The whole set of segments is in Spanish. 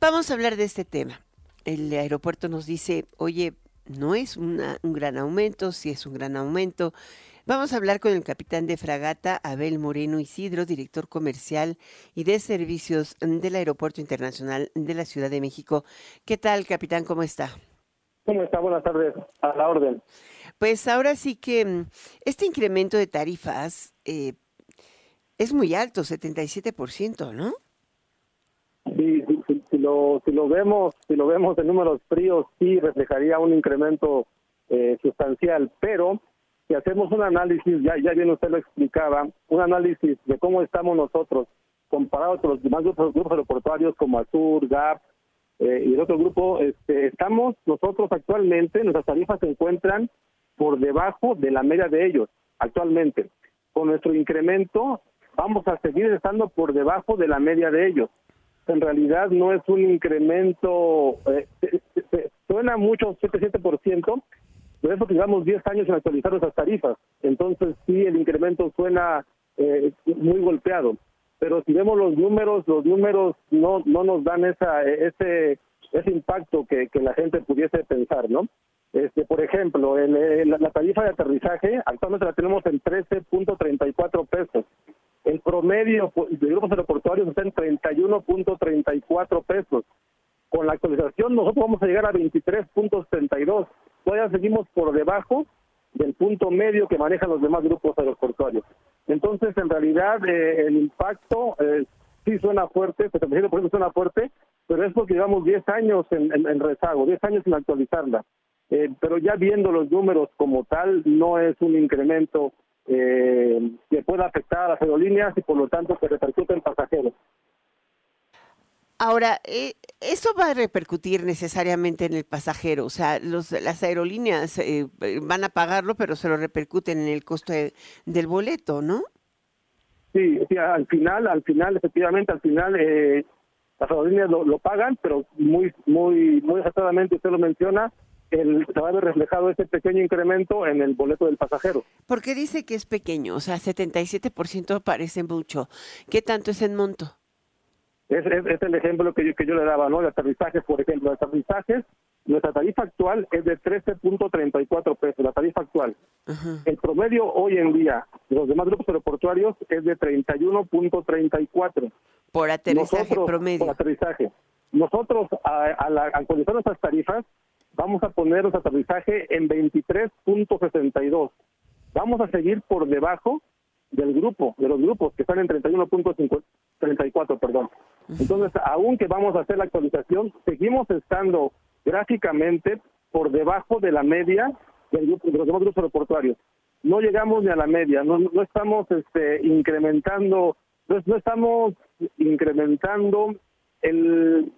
Vamos a hablar de este tema. El aeropuerto nos dice, oye, no es un gran aumento, sí es un gran aumento. Vamos a hablar con el capitán de fragata Abel Moreno Isidro, director comercial y de servicios del Aeropuerto Internacional de la Ciudad de México. ¿Qué tal, capitán? ¿Cómo está? ¿Cómo está? Buenas tardes. A la orden. Pues ahora sí que mm, este incremento de tarifas eh, es muy alto, 77%, ¿no? Sí, si, lo, si lo vemos, si lo vemos en números fríos, sí reflejaría un incremento eh, sustancial, pero si hacemos un análisis, ya, ya bien usted lo explicaba, un análisis de cómo estamos nosotros comparado con los demás grupos, aeroportuarios como Azur, GAP eh, y el otro grupo, este, estamos nosotros actualmente, nuestras tarifas se encuentran por debajo de la media de ellos actualmente. Con nuestro incremento vamos a seguir estando por debajo de la media de ellos. En realidad no es un incremento, eh, suena mucho 7-7%, pero es porque llevamos 10 años en actualizar nuestras tarifas. Entonces sí, el incremento suena eh, muy golpeado. Pero si vemos los números, los números no, no nos dan esa, ese, ese impacto que, que la gente pudiese pensar, ¿no? Este, por ejemplo, la, tarifa de aterrizaje actualmente la tenemos en 13.34 pesos. El promedio de grupos aeroportuarios está en 31.34 pesos. Con la actualización nosotros vamos a llegar a 23.72. Todavía seguimos por debajo del punto medio que manejan los demás grupos aeroportuarios. Entonces, en realidad, eh, el impacto eh, sí suena fuerte, 77% suena fuerte, pero es porque llevamos 10 años en, en rezago, 10 años sin actualizarla. Eh, pero ya viendo los números como tal, no es un incremento eh, que pueda afectar a las aerolíneas y por lo tanto que repercute en pasajeros. Ahora, eh, ¿eso va a repercutir necesariamente en el pasajero? O sea, los, las aerolíneas eh, van a pagarlo, pero se lo repercuten en el costo del boleto, ¿no? Sí, sí, al final, al final, efectivamente, al final eh, las aerolíneas lo, lo, pagan, pero muy, muy, muy acertadamente usted lo menciona, el, se va a ver reflejado ese pequeño incremento en el boleto del pasajero. ¿Por qué dice que es pequeño? O sea, 77% parece mucho. ¿Qué tanto es en monto? Es, es, el ejemplo que yo, que yo le daba, ¿no? De aterrizajes, por ejemplo, de aterrizajes, nuestra tarifa actual es de 13.34 pesos, la tarifa actual. El promedio hoy en día de los demás grupos aeroportuarios es de 31.34. Por aterrizaje promedio. Por aterrizaje. Nosotros, a, a la, actualizar nuestras tarifas, vamos a poner nuestro aterrizaje en 23.62. Vamos a seguir por debajo del grupo, de los grupos que están en 31.34, perdón. Entonces, aunque vamos a hacer la actualización, seguimos estando gráficamente por debajo de la media del grupo, de los demás grupos aeroportuarios. No llegamos ni a la media, no, no estamos este, incrementando, no, no estamos incrementando el,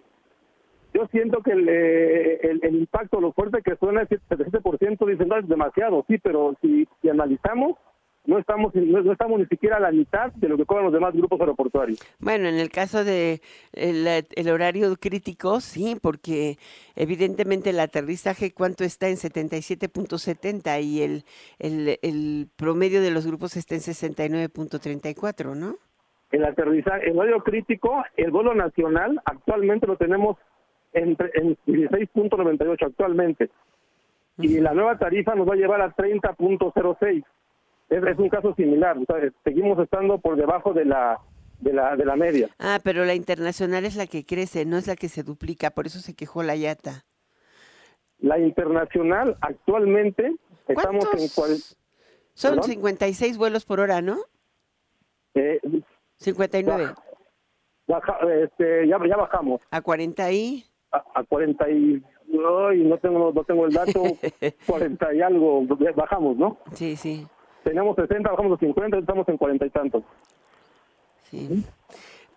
yo siento que eh, el, el, impacto, lo fuerte que suena, el 77%, dicen, no es demasiado, sí, pero si, si analizamos, no estamos no, estamos ni siquiera a la mitad de lo que cobran los demás grupos aeroportuarios. Bueno, en el caso de el, el, horario crítico, sí, porque evidentemente el aterrizaje cuánto está en 77.70 y el, el, el promedio de los grupos está en 69.34, ¿no? El aterrizaje, el horario crítico, el vuelo nacional actualmente lo tenemos en, en 16.98 actualmente. Y la nueva tarifa nos va a llevar a 30.06. Es, es un caso similar. seguimos estando por debajo de la, de la, de la media. Ah, pero la internacional es la que crece, no es la que se duplica. Por eso se quejó la YATA. La internacional actualmente estamos en... Cual... Son 56 vuelos por hora, ¿no? Eh, 59. Baja, este, ya, ya bajamos. ¿A 40 y? A, 40 y no tengo no tengo el dato 40 y algo bajamos no sí sí. Teníamos 60 bajamos a 50 estamos en 40 y tantos. Sí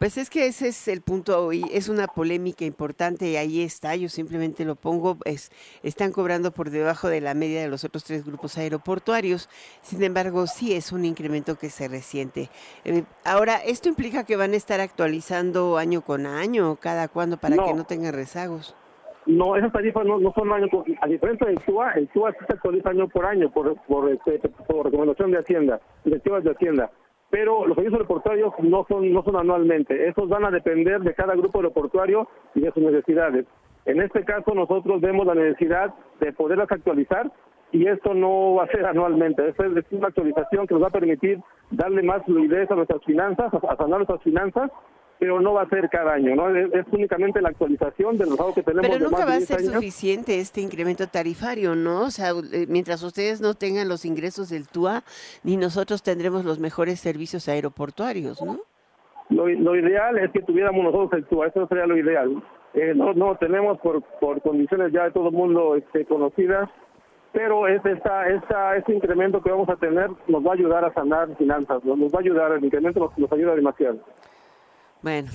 pues es que ese es el punto y es una polémica importante y ahí está, yo simplemente lo pongo, es, están cobrando por debajo de la media de los otros tres grupos aeroportuarios, sin embargo sí es un incremento que se resiente. Eh, ahora, ¿esto implica que van a estar actualizando año con año, cada cuándo, para que no tengan rezagos? No, esas tarifas no, son año, a diferencia del TUA, el TUA se actualiza año por año por, por, este, por recomendación de Hacienda, directivas de Hacienda pero los servicios aeroportuarios no son, no son anualmente, esos van a depender de cada grupo aeroportuario y de sus necesidades. En este caso nosotros vemos la necesidad de poderlas actualizar y esto no va a ser anualmente, es una actualización que nos va a permitir darle más fluidez a nuestras finanzas, a sanar nuestras finanzas pero no va a ser cada año, ¿no? Es, únicamente la actualización de los datos que tenemos. Pero nunca va a ser suficiente este incremento tarifario, ¿no? O sea, eh, mientras ustedes no tengan los ingresos del TUA, ni nosotros tendremos los mejores servicios aeroportuarios, ¿no? Lo, ideal es que tuviéramos nosotros el TUA, eso sería lo ideal. Eh, no, no tenemos por, por condiciones ya de todo el mundo este, conocidas, pero es esta, esta, este incremento que vamos a tener nos va a ayudar a sanar finanzas, nos, va a ayudar, el incremento nos ayuda demasiado. Bueno,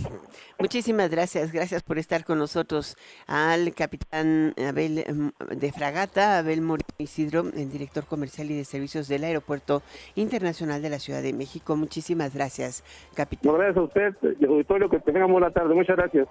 muchísimas gracias. Gracias por estar con nosotros al capitán Abel em, de Fragata, Abel Moreno Isidro, el director comercial y de servicios del Aeropuerto Internacional de la Ciudad de México. Muchísimas gracias, capitán. gracias a usted y auditorio. Que tengamos la tarde. Muchas gracias.